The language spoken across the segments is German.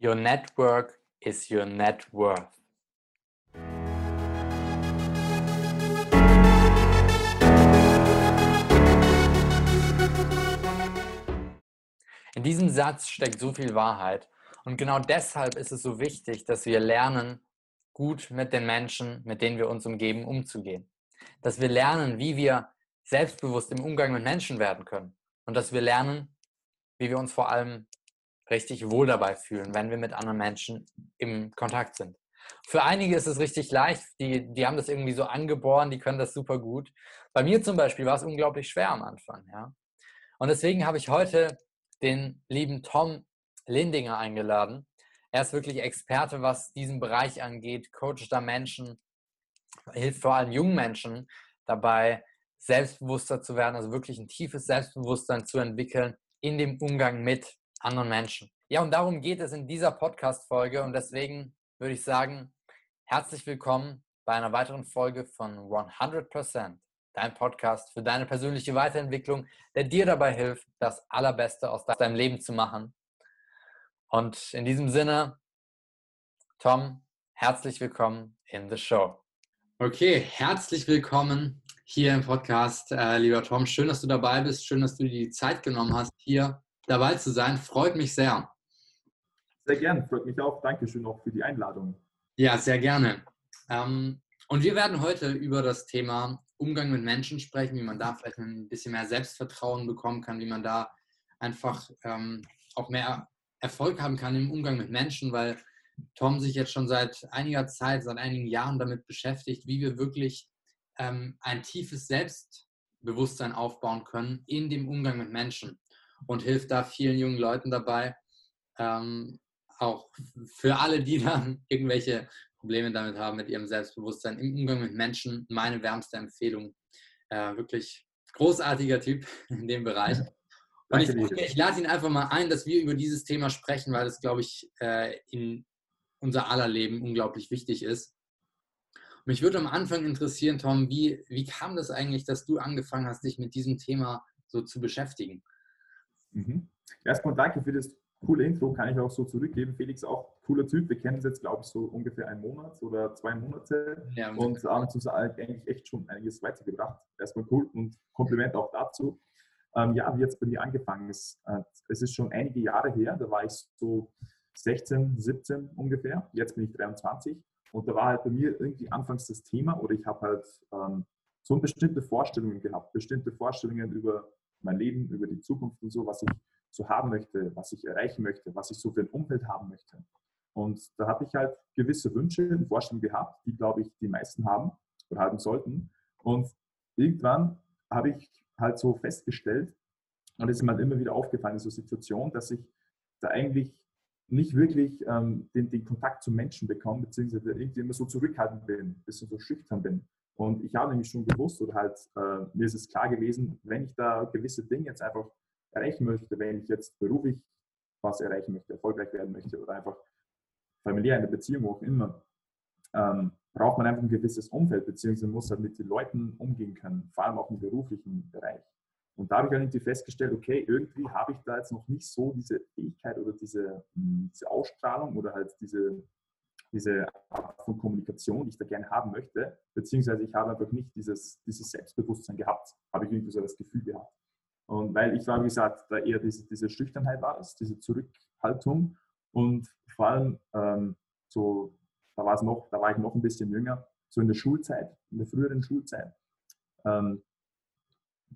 Your network is your net worth. In diesem Satz steckt so viel Wahrheit. Und genau deshalb ist es so wichtig, dass wir lernen, gut mit den Menschen, mit denen wir uns umgeben, umzugehen. Dass wir lernen, wie wir selbstbewusst im Umgang mit Menschen werden können. Und dass wir lernen, wie wir uns vor allem richtig wohl dabei fühlen, wenn wir mit anderen Menschen im Kontakt sind. Für einige ist es richtig leicht, die, die haben das irgendwie so angeboren, die können das super gut. Bei mir zum Beispiel war es unglaublich schwer am Anfang. Ja? Und deswegen habe ich heute den lieben Tom Lindinger eingeladen. Er ist wirklich Experte, was diesen Bereich angeht, coacht da Menschen, hilft vor allem jungen Menschen dabei, selbstbewusster zu werden, also wirklich ein tiefes Selbstbewusstsein zu entwickeln in dem Umgang mit anderen Menschen. Ja, und darum geht es in dieser Podcast-Folge und deswegen würde ich sagen, herzlich willkommen bei einer weiteren Folge von 100%, dein Podcast für deine persönliche Weiterentwicklung, der dir dabei hilft, das Allerbeste aus deinem Leben zu machen. Und in diesem Sinne, Tom, herzlich willkommen in the show. Okay, herzlich willkommen hier im Podcast, äh, lieber Tom. Schön, dass du dabei bist. Schön, dass du dir die Zeit genommen hast, hier dabei zu sein. Freut mich sehr. Sehr gern, freut mich auch. Dankeschön auch für die Einladung. Ja, sehr gerne. Ähm, und wir werden heute über das Thema Umgang mit Menschen sprechen, wie man da vielleicht ein bisschen mehr Selbstvertrauen bekommen kann, wie man da einfach ähm, auch mehr Erfolg haben kann im Umgang mit Menschen, weil Tom sich jetzt schon seit einiger Zeit, seit einigen Jahren damit beschäftigt, wie wir wirklich ähm, ein tiefes Selbstbewusstsein aufbauen können in dem Umgang mit Menschen und hilft da vielen jungen Leuten dabei. Ähm, auch für alle, die dann irgendwelche Probleme damit haben, mit ihrem Selbstbewusstsein im Umgang mit Menschen, meine wärmste Empfehlung. Äh, wirklich großartiger Typ in dem Bereich. Und ich, ich lade ihn einfach mal ein, dass wir über dieses Thema sprechen, weil es, glaube ich, äh, in unser aller Leben unglaublich wichtig ist. Mich würde am Anfang interessieren, Tom, wie, wie kam das eigentlich, dass du angefangen hast, dich mit diesem Thema so zu beschäftigen? Mhm. Erstmal danke für das coole Intro, kann ich auch so zurückgeben. Felix auch cooler Typ. Wir kennen uns jetzt, glaube ich, so ungefähr einen Monat oder zwei Monate ja, und haben uns eigentlich echt schon einiges weitergebracht. Erstmal cool und Kompliment auch dazu. Ähm, ja, wie jetzt bei mir angefangen ist, äh, es ist schon einige Jahre her, da war ich so 16, 17 ungefähr. Jetzt bin ich 23 und da war halt bei mir irgendwie anfangs das Thema oder ich habe halt ähm, so bestimmte Vorstellungen gehabt, bestimmte Vorstellungen über mein Leben, über die Zukunft und so, was ich so haben möchte, was ich erreichen möchte, was ich so für ein Umfeld haben möchte. Und da habe ich halt gewisse Wünsche und Vorstellungen gehabt, die, glaube ich, die meisten haben oder haben sollten. Und irgendwann habe ich halt so festgestellt, und es ist mir halt immer wieder aufgefallen in so Situationen, dass ich da eigentlich nicht wirklich ähm, den, den, Kontakt zu Menschen bekomme, beziehungsweise irgendwie immer so zurückhaltend bin, ein bisschen so schüchtern bin. Und ich habe nämlich schon gewusst oder halt äh, mir ist es klar gewesen, wenn ich da gewisse Dinge jetzt einfach erreichen möchte, wenn ich jetzt beruflich was erreichen möchte, erfolgreich werden möchte oder einfach familiär in der Beziehung, wo auch immer, ähm, braucht man einfach ein gewisses Umfeld, beziehungsweise muss halt mit den Leuten umgehen können, vor allem auch im beruflichen Bereich. Und da habe ich dann irgendwie festgestellt, okay, irgendwie habe ich da jetzt noch nicht so diese Fähigkeit oder diese, hm, diese Ausstrahlung oder halt diese, diese Art von Kommunikation, die ich da gerne haben möchte, beziehungsweise ich habe einfach nicht dieses, dieses Selbstbewusstsein gehabt, habe ich irgendwie so das Gefühl gehabt. Und weil ich war, wie gesagt, da eher diese, diese Schüchternheit war es, diese Zurückhaltung und vor allem ähm, so, da war es noch, da war ich noch ein bisschen jünger, so in der Schulzeit, in der früheren Schulzeit, ähm,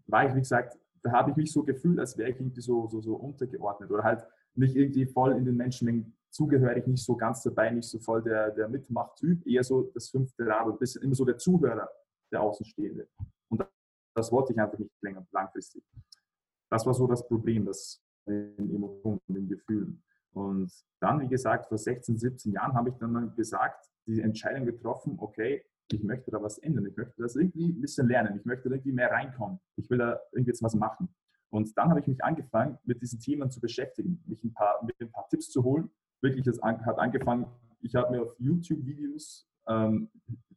war ich, wie gesagt, da habe ich mich so gefühlt, als wäre ich irgendwie so, so, so untergeordnet oder halt nicht irgendwie voll in den Menschenmengen zugehörig, nicht so ganz dabei, nicht so voll der, der Mitmachtyp, eher so das fünfte Rad und bisschen immer so der Zuhörer, der Außenstehende. Und das wollte ich einfach nicht länger, langfristig. Das war so das Problem, das in Emotionen, in Gefühlen. Und dann, wie gesagt, vor 16, 17 Jahren habe ich dann mal gesagt, die Entscheidung getroffen, okay, ich möchte da was ändern, ich möchte das irgendwie ein bisschen lernen, ich möchte irgendwie mehr reinkommen, ich will da irgendwie jetzt was machen. Und dann habe ich mich angefangen, mit diesen Themen zu beschäftigen, mich ein paar, mit ein paar Tipps zu holen. Wirklich, es hat angefangen, ich habe mir auf YouTube-Videos ähm,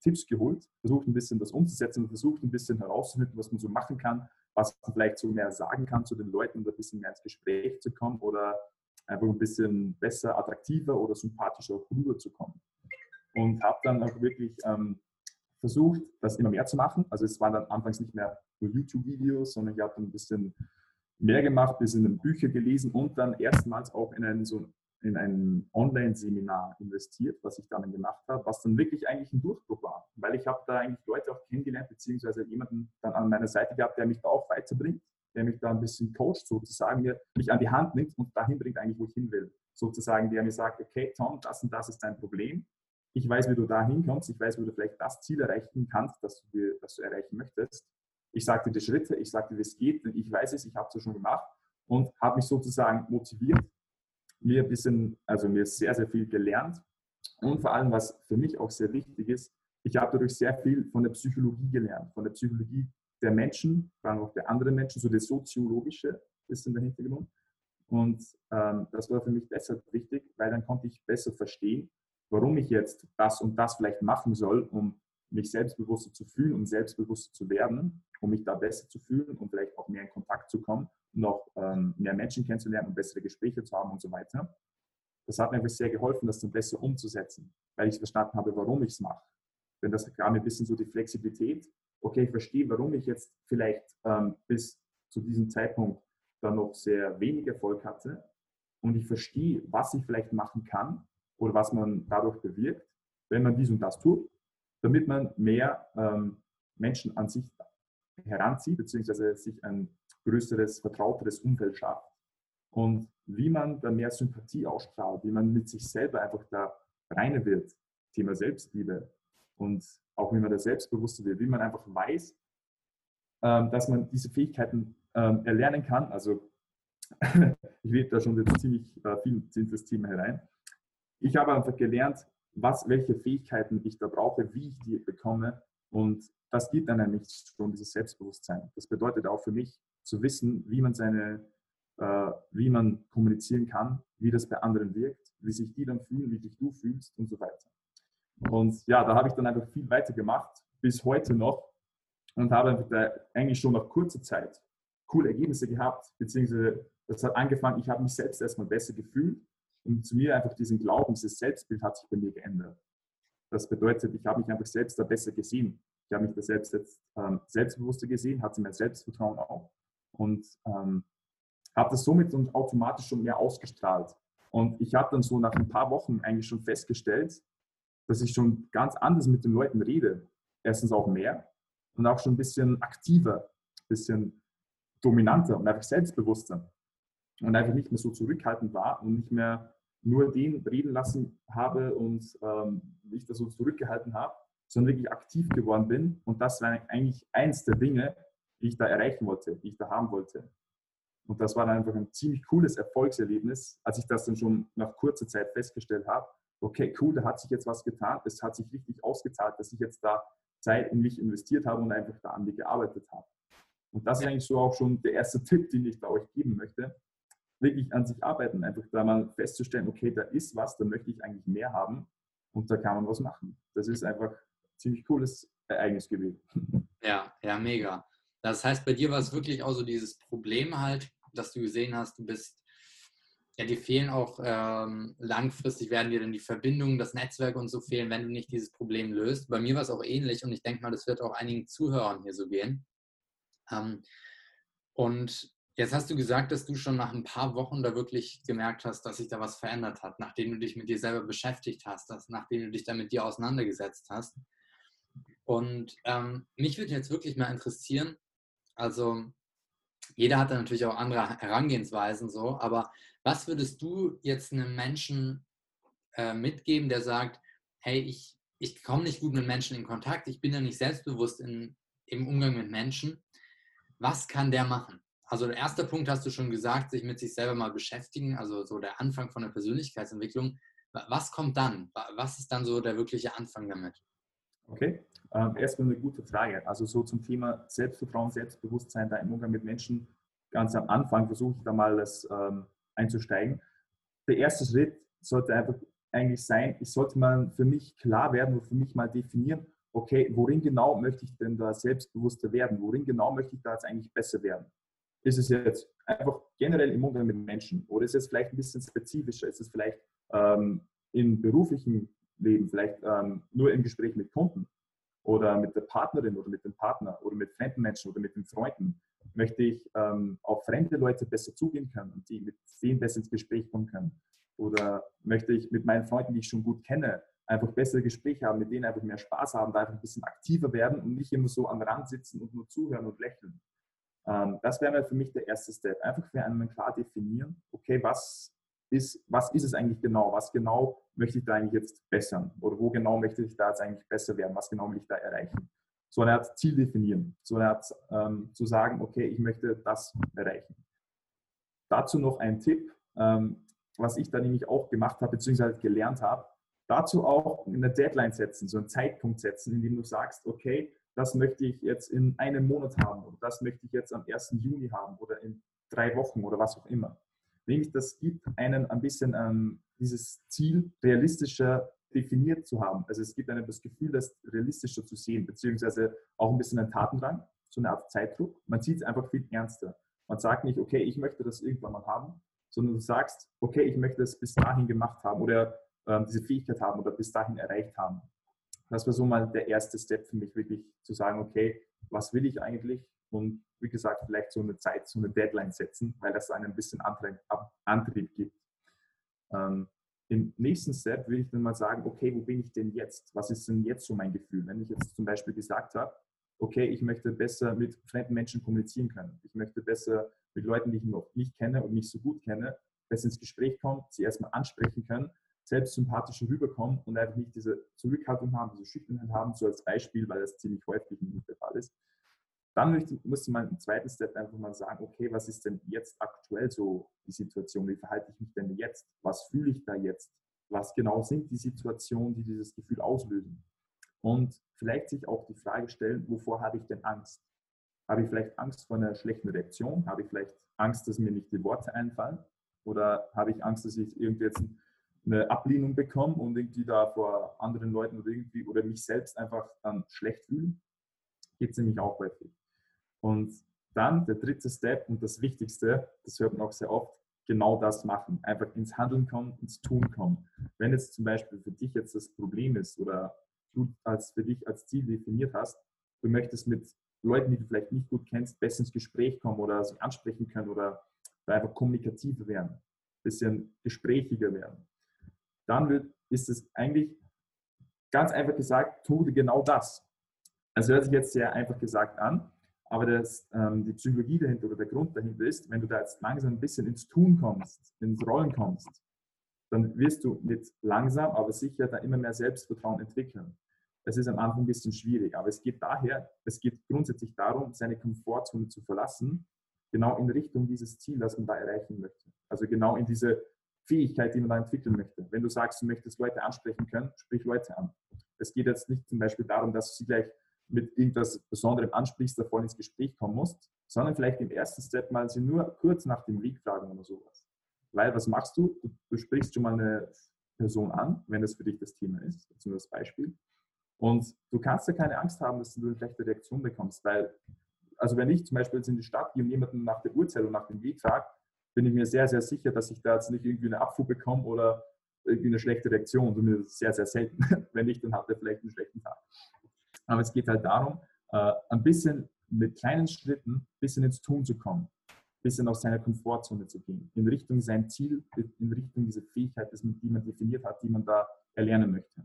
Tipps geholt, versucht ein bisschen das umzusetzen und versucht ein bisschen herauszufinden, was man so machen kann, was man vielleicht so mehr sagen kann zu den Leuten, um ein bisschen mehr ins Gespräch zu kommen oder einfach ein bisschen besser, attraktiver oder sympathischer rüberzukommen. Und habe dann auch wirklich ähm, versucht, das immer mehr zu machen. Also es waren dann anfangs nicht mehr nur YouTube-Videos, sondern ich habe dann ein bisschen mehr gemacht, ein bisschen Bücher gelesen und dann erstmals auch in ein, so in ein Online-Seminar investiert, was ich dann gemacht habe, was dann wirklich eigentlich ein Durchbruch war, weil ich habe da eigentlich Leute auch kennengelernt, beziehungsweise jemanden dann an meiner Seite gehabt, der mich da auch weiterbringt, der mich da ein bisschen coacht sozusagen, mir mich an die Hand nimmt und dahin bringt eigentlich, wo ich hin will. Sozusagen, der mir sagt, okay, Tom, das und das ist dein Problem. Ich weiß, wie du da hinkommst. Ich weiß, wie du vielleicht das Ziel erreichen kannst, das du, das du erreichen möchtest. Ich dir die Schritte, ich dir, wie es geht, denn ich weiß es, ich habe es schon gemacht und habe mich sozusagen motiviert, mir ein bisschen, also mir sehr, sehr viel gelernt. Und vor allem, was für mich auch sehr wichtig ist, ich habe dadurch sehr viel von der Psychologie gelernt, von der Psychologie der Menschen, vor allem auch der anderen Menschen, so das Soziologische ist in der Hintergrund. Und ähm, das war für mich deshalb wichtig, weil dann konnte ich besser verstehen, warum ich jetzt das und das vielleicht machen soll, um mich selbstbewusster zu fühlen und selbstbewusster zu werden, um mich da besser zu fühlen und vielleicht auch mehr in Kontakt zu kommen noch ähm, mehr Menschen kennenzulernen und bessere Gespräche zu haben und so weiter. Das hat mir einfach sehr geholfen, das dann besser umzusetzen, weil ich verstanden habe, warum ich es mache. Denn das gab mir ein bisschen so die Flexibilität. Okay, ich verstehe, warum ich jetzt vielleicht ähm, bis zu diesem Zeitpunkt dann noch sehr wenig Erfolg hatte. Und ich verstehe, was ich vielleicht machen kann oder was man dadurch bewirkt, wenn man dies und das tut, damit man mehr ähm, Menschen an sich heranzieht, beziehungsweise sich ein größeres, vertrauteres Umfeld schafft. Und wie man da mehr Sympathie ausstrahlt, wie man mit sich selber einfach da reiner wird, Thema Selbstliebe und auch wie man da selbstbewusster wird, wie man einfach weiß, ähm, dass man diese Fähigkeiten ähm, erlernen kann. Also ich rede da schon jetzt ziemlich äh, viel in das Thema herein. Ich habe einfach gelernt, was, welche Fähigkeiten ich da brauche, wie ich die bekomme. Und das gibt dann nämlich schon dieses Selbstbewusstsein. Das bedeutet auch für mich, zu wissen, wie man seine, äh, wie man kommunizieren kann, wie das bei anderen wirkt, wie sich die dann fühlen, wie dich du fühlst und so weiter. Und ja, da habe ich dann einfach viel weiter gemacht, bis heute noch und habe da eigentlich schon nach kurzer Zeit coole Ergebnisse gehabt, beziehungsweise das hat angefangen, ich habe mich selbst erstmal besser gefühlt und zu mir einfach diesen Glauben, dieses Selbstbild hat sich bei mir geändert. Das bedeutet, ich habe mich einfach selbst da besser gesehen. Ich habe mich da selbst jetzt ähm, selbstbewusster gesehen, hatte mehr Selbstvertrauen auch und ähm, habe das somit und automatisch schon mehr ausgestrahlt. Und ich habe dann so nach ein paar Wochen eigentlich schon festgestellt, dass ich schon ganz anders mit den Leuten rede. Erstens auch mehr und auch schon ein bisschen aktiver, ein bisschen dominanter und einfach selbstbewusster. Und einfach nicht mehr so zurückhaltend war und nicht mehr nur den reden lassen habe und ähm, ich das so zurückgehalten habe, sondern wirklich aktiv geworden bin. Und das war eigentlich eins der Dinge, die ich da erreichen wollte, die ich da haben wollte. Und das war dann einfach ein ziemlich cooles Erfolgserlebnis, als ich das dann schon nach kurzer Zeit festgestellt habe. Okay, cool, da hat sich jetzt was getan. Es hat sich richtig ausgezahlt, dass ich jetzt da Zeit in mich investiert habe und einfach da an mir gearbeitet habe. Und das ist eigentlich so auch schon der erste Tipp, den ich da euch geben möchte. Wirklich an sich arbeiten, einfach da mal festzustellen, okay, da ist was, da möchte ich eigentlich mehr haben und da kann man was machen. Das ist einfach ein ziemlich cooles Ereignis gewesen. Ja, ja, mega. Das heißt, bei dir war es wirklich auch so dieses Problem halt, dass du gesehen hast, du bist, ja, dir fehlen auch ähm, langfristig, werden dir dann die Verbindungen, das Netzwerk und so fehlen, wenn du nicht dieses Problem löst. Bei mir war es auch ähnlich und ich denke mal, das wird auch einigen Zuhörern hier so gehen. Ähm, und jetzt hast du gesagt, dass du schon nach ein paar Wochen da wirklich gemerkt hast, dass sich da was verändert hat, nachdem du dich mit dir selber beschäftigt hast, dass, nachdem du dich da mit dir auseinandergesetzt hast. Und ähm, mich würde jetzt wirklich mal interessieren, also jeder hat da natürlich auch andere Herangehensweisen so, aber was würdest du jetzt einem Menschen äh, mitgeben, der sagt, hey, ich, ich komme nicht gut mit Menschen in Kontakt, ich bin ja nicht selbstbewusst in, im Umgang mit Menschen. Was kann der machen? Also der erste Punkt hast du schon gesagt, sich mit sich selber mal beschäftigen, also so der Anfang von der Persönlichkeitsentwicklung. Was kommt dann? Was ist dann so der wirkliche Anfang damit? Okay, ähm, erstmal eine gute Frage. Also so zum Thema Selbstvertrauen, Selbstbewusstsein da im Umgang mit Menschen. Ganz am Anfang versuche ich da mal das ähm, einzusteigen. Der erste Schritt sollte einfach eigentlich sein, ich sollte mal für mich klar werden und für mich mal definieren, okay, worin genau möchte ich denn da selbstbewusster werden? Worin genau möchte ich da jetzt eigentlich besser werden? Ist es jetzt einfach generell im Umgang mit Menschen? Oder ist es vielleicht ein bisschen spezifischer? Ist es vielleicht ähm, im beruflichen Leben, vielleicht ähm, nur im Gespräch mit Kunden oder mit der Partnerin oder mit dem Partner oder mit fremden Menschen oder mit den Freunden? Möchte ich ähm, auf fremde Leute besser zugehen können und die mit denen besser ins Gespräch kommen können? Oder möchte ich mit meinen Freunden, die ich schon gut kenne, einfach bessere Gespräche haben, mit denen einfach mehr Spaß haben, da einfach ein bisschen aktiver werden und nicht immer so am Rand sitzen und nur zuhören und lächeln. Ähm, das wäre für mich der erste Step. Einfach für einen klar definieren, okay, was ist, was ist es eigentlich genau? Was genau möchte ich da eigentlich jetzt bessern? Oder wo genau möchte ich da jetzt eigentlich besser werden? Was genau will ich da erreichen? So eine Art Ziel definieren. So eine Art ähm, zu sagen, okay, ich möchte das erreichen. Dazu noch ein Tipp, ähm, was ich da nämlich auch gemacht habe, beziehungsweise gelernt habe. Dazu auch eine Deadline setzen, so einen Zeitpunkt setzen, in dem du sagst, okay, das möchte ich jetzt in einem Monat haben oder das möchte ich jetzt am 1. Juni haben oder in drei Wochen oder was auch immer. Nämlich, das gibt einen ein bisschen ähm, dieses Ziel realistischer definiert zu haben. Also es gibt einem das Gefühl, das realistischer zu sehen, beziehungsweise auch ein bisschen ein Tatendrang, so eine Art Zeitdruck. Man sieht es einfach viel ernster. Man sagt nicht, okay, ich möchte das irgendwann mal haben, sondern du sagst, okay, ich möchte es bis dahin gemacht haben oder ähm, diese Fähigkeit haben oder bis dahin erreicht haben. Das war so mal der erste Step für mich, wirklich zu sagen, okay, was will ich eigentlich? Und wie gesagt, vielleicht so eine Zeit, so eine Deadline setzen, weil das einen ein bisschen Antrieb gibt. Ähm, Im nächsten Step will ich dann mal sagen, okay, wo bin ich denn jetzt? Was ist denn jetzt so mein Gefühl? Wenn ich jetzt zum Beispiel gesagt habe, okay, ich möchte besser mit fremden Menschen kommunizieren können. Ich möchte besser mit Leuten, die ich noch nicht kenne und nicht so gut kenne, besser ins Gespräch kommen, sie erstmal ansprechen können selbst sympathischer rüberkommen und einfach nicht diese Zurückhaltung haben, diese Schüchternheit haben, so als Beispiel, weil das ziemlich häufig nicht der Fall ist. Dann musste man im zweiten Step einfach mal sagen, okay, was ist denn jetzt aktuell so die Situation? Wie verhalte ich mich denn jetzt? Was fühle ich da jetzt? Was genau sind die Situationen, die dieses Gefühl auslösen? Und vielleicht sich auch die Frage stellen, wovor habe ich denn Angst? Habe ich vielleicht Angst vor einer schlechten Reaktion? Habe ich vielleicht Angst, dass mir nicht die Worte einfallen? Oder habe ich Angst, dass ich irgendwie jetzt eine Ablehnung bekomme und irgendwie da vor anderen Leuten oder irgendwie oder mich selbst einfach dann schlecht fühlen. Geht es nämlich auch häufig. Und dann der dritte Step und das Wichtigste, das hört man auch sehr oft, genau das machen. Einfach ins Handeln kommen, ins Tun kommen. Wenn jetzt zum Beispiel für dich jetzt das Problem ist oder du als für dich als Ziel definiert hast, du möchtest mit Leuten, die du vielleicht nicht gut kennst, besser ins Gespräch kommen oder sie ansprechen können oder einfach kommunikativer werden, bisschen gesprächiger werden dann wird, ist es eigentlich ganz einfach gesagt, tu genau das. Also hört sich jetzt sehr einfach gesagt an, aber das, ähm, die Psychologie dahinter oder der Grund dahinter ist, wenn du da jetzt langsam ein bisschen ins Tun kommst, ins Rollen kommst, dann wirst du mit langsam, aber sicher da immer mehr Selbstvertrauen entwickeln. Das ist am Anfang ein bisschen schwierig, aber es geht daher, es geht grundsätzlich darum, seine Komfortzone zu verlassen, genau in Richtung dieses Ziel, das man da erreichen möchte. Also genau in diese Fähigkeit, die man da entwickeln möchte. Wenn du sagst, du möchtest Leute ansprechen können, sprich Leute an. Es geht jetzt nicht zum Beispiel darum, dass du sie gleich mit irgendwas Besonderem ansprichst, davor ins Gespräch kommen musst, sondern vielleicht im ersten Step mal sie nur kurz nach dem Weg fragen oder sowas. Weil was machst du? du? Du sprichst schon mal eine Person an, wenn das für dich das Thema ist, das Beispiel. Und du kannst ja keine Angst haben, dass du eine schlechte Reaktion bekommst, weil, also wenn ich zum Beispiel jetzt in die Stadt gehe und jemanden nach der Uhrzeit und nach dem Weg frage, bin ich mir sehr, sehr sicher, dass ich da jetzt nicht irgendwie eine Abfuhr bekomme oder irgendwie eine schlechte Reaktion. Zumindest sehr, sehr selten. Wenn nicht, dann hat er vielleicht einen schlechten Tag. Aber es geht halt darum, äh, ein bisschen mit kleinen Schritten ein bisschen ins Tun zu kommen, ein bisschen aus seiner Komfortzone zu gehen, in Richtung sein Ziel, in Richtung diese Fähigkeit, die man definiert hat, die man da erlernen möchte.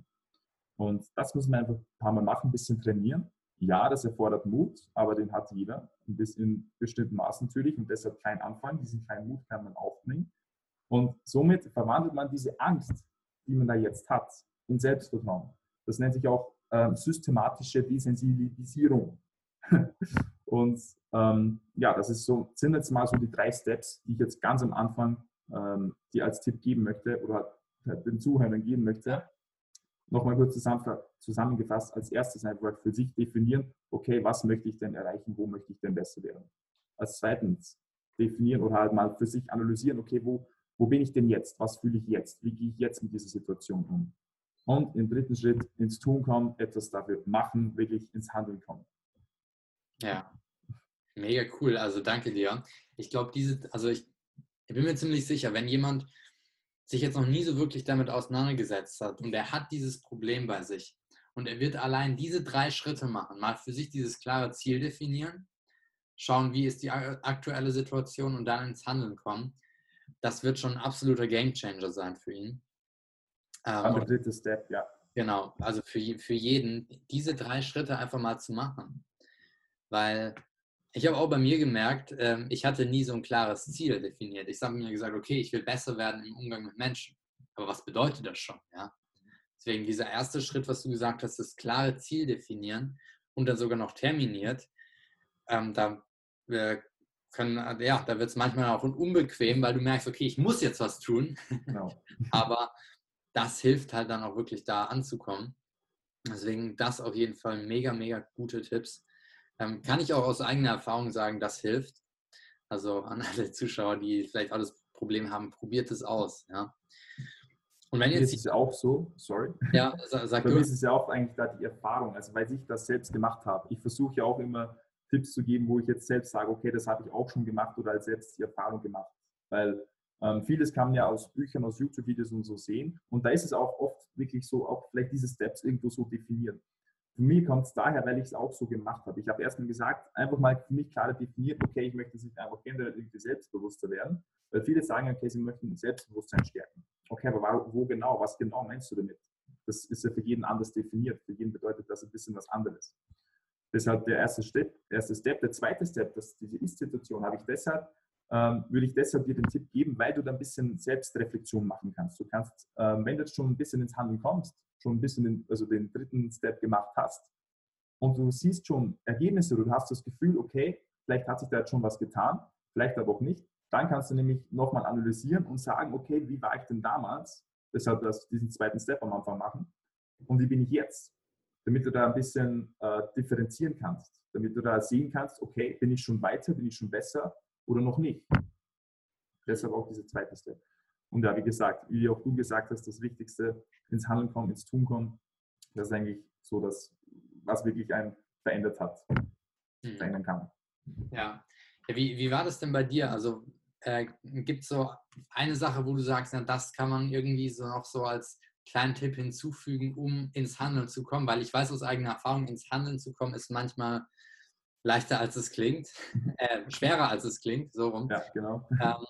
Und das muss man einfach ein paar Mal machen, ein bisschen trainieren. Ja, das erfordert Mut, aber den hat jeder, bisschen in bestimmten Maß natürlich und deshalb kein Anfang. Diesen kleinen Mut kann man aufbringen. Und somit verwandelt man diese Angst, die man da jetzt hat, in Selbstvertrauen. Das nennt sich auch ähm, systematische Desensibilisierung. und ähm, ja, das ist so, sind jetzt mal so die drei Steps, die ich jetzt ganz am Anfang ähm, die als Tipp geben möchte oder den Zuhörern geben möchte, nochmal kurz zusammengefasst, als erstes einfach für sich definieren, okay, was möchte ich denn erreichen, wo möchte ich denn besser werden. Als zweitens definieren oder halt mal für sich analysieren, okay, wo, wo bin ich denn jetzt, was fühle ich jetzt, wie gehe ich jetzt mit dieser Situation um. Und im dritten Schritt ins Tun kommen, etwas dafür machen, wirklich ins Handeln kommen. Ja, Mega cool, also danke dir. Ich glaube, diese, also ich, ich bin mir ziemlich sicher, wenn jemand sich jetzt noch nie so wirklich damit auseinandergesetzt hat und er hat dieses Problem bei sich und er wird allein diese drei Schritte machen, mal für sich dieses klare Ziel definieren, schauen, wie ist die aktuelle Situation und dann ins Handeln kommen, das wird schon ein absoluter Gamechanger sein für ihn. Ähm, der dritte Step, ja. Genau, also für, für jeden, diese drei Schritte einfach mal zu machen. Weil ich habe auch bei mir gemerkt, ähm, ich hatte nie so ein klares Ziel definiert. Ich habe mir gesagt, okay, ich will besser werden im Umgang mit Menschen. Aber was bedeutet das schon? Ja? Deswegen dieser erste Schritt, was du gesagt hast, das klare Ziel definieren und dann sogar noch terminiert. Ähm, da äh, können, ja, da wird es manchmal auch unbequem, weil du merkst, okay, ich muss jetzt was tun. Genau. Aber das hilft halt dann auch wirklich da anzukommen. Deswegen das auf jeden Fall mega, mega gute Tipps. Ähm, kann ich auch aus eigener Erfahrung sagen, das hilft. Also an alle Zuschauer, die vielleicht auch das Problem haben, probiert es aus. Ja. Und wenn jetzt ist es ja auch so, sorry. Ja, sag Bei mir ist es ja auch eigentlich da die Erfahrung, also weil ich das selbst gemacht habe. Ich versuche ja auch immer Tipps zu geben, wo ich jetzt selbst sage, okay, das habe ich auch schon gemacht oder als selbst die Erfahrung gemacht. Weil ähm, vieles kann man ja aus Büchern, aus YouTube-Videos und so sehen. Und da ist es auch oft wirklich so, auch vielleicht diese Steps irgendwo so definieren. Für mich kommt es daher, weil ich es auch so gemacht habe. Ich habe erstmal gesagt, einfach mal für mich klar definiert, okay, ich möchte sich einfach generell irgendwie selbstbewusster werden. Weil viele sagen, okay, sie möchten Selbstbewusstsein stärken. Okay, aber wo genau? Was genau meinst du damit? Das ist ja für jeden anders definiert. Für jeden bedeutet das ein bisschen was anderes. Deshalb der erste Step. Erste Step. Der zweite Step, das, diese Ist-Situation, habe ich deshalb, ähm, würde ich deshalb dir den Tipp geben, weil du da ein bisschen Selbstreflexion machen kannst. Du kannst, ähm, wenn du jetzt schon ein bisschen ins Handeln kommst, schon ein bisschen den, also den dritten Step gemacht hast und du siehst schon Ergebnisse, du hast das Gefühl, okay, vielleicht hat sich da jetzt schon was getan, vielleicht aber auch nicht, dann kannst du nämlich nochmal analysieren und sagen, okay, wie war ich denn damals? Deshalb das, diesen zweiten Step am Anfang machen. Und wie bin ich jetzt? Damit du da ein bisschen äh, differenzieren kannst. Damit du da sehen kannst, okay, bin ich schon weiter, bin ich schon besser oder noch nicht? Deshalb auch dieser zweite Step. Und ja, wie gesagt, wie auch du gesagt hast, das Wichtigste, ins Handeln kommen, ins Tun kommen, das ist eigentlich so das, was wirklich einen verändert hat, mhm. verändern kann. Ja. ja wie, wie war das denn bei dir? Also äh, gibt es so eine Sache, wo du sagst, na, das kann man irgendwie so noch so als kleinen Tipp hinzufügen, um ins Handeln zu kommen? Weil ich weiß aus eigener Erfahrung, ins Handeln zu kommen ist manchmal leichter als es klingt, äh, schwerer als es klingt, so rum. Ja, genau. Ähm,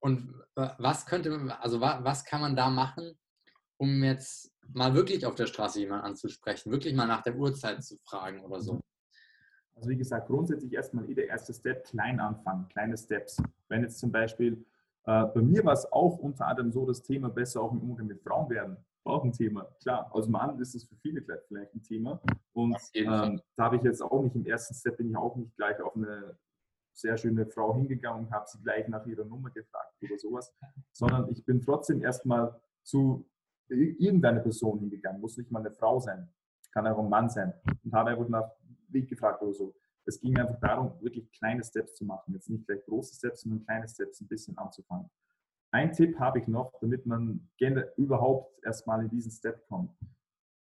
und was könnte, also was kann man da machen, um jetzt mal wirklich auf der Straße jemanden anzusprechen, wirklich mal nach der Uhrzeit zu fragen oder so? Also wie gesagt, grundsätzlich erstmal der erste Step klein anfangen, kleine Steps. Wenn jetzt zum Beispiel, äh, bei mir war es auch unter anderem so, das Thema besser auch im Umgang mit Frauen werden. Auch ein Thema, klar. Aus Mann ist es für viele vielleicht ein Thema. Und ähm, da habe ich jetzt auch nicht im ersten Step, bin ich auch nicht gleich auf eine sehr schöne Frau hingegangen und habe sie gleich nach ihrer Nummer gefragt oder sowas, sondern ich bin trotzdem erstmal zu irgendeiner Person hingegangen, muss nicht mal eine Frau sein, kann auch ein Mann sein und habe einfach nach Weg gefragt oder so. Es ging einfach darum, wirklich kleine Steps zu machen, jetzt nicht gleich große Steps, sondern kleine Steps ein bisschen anzufangen. Ein Tipp habe ich noch, damit man überhaupt erstmal in diesen Step kommt.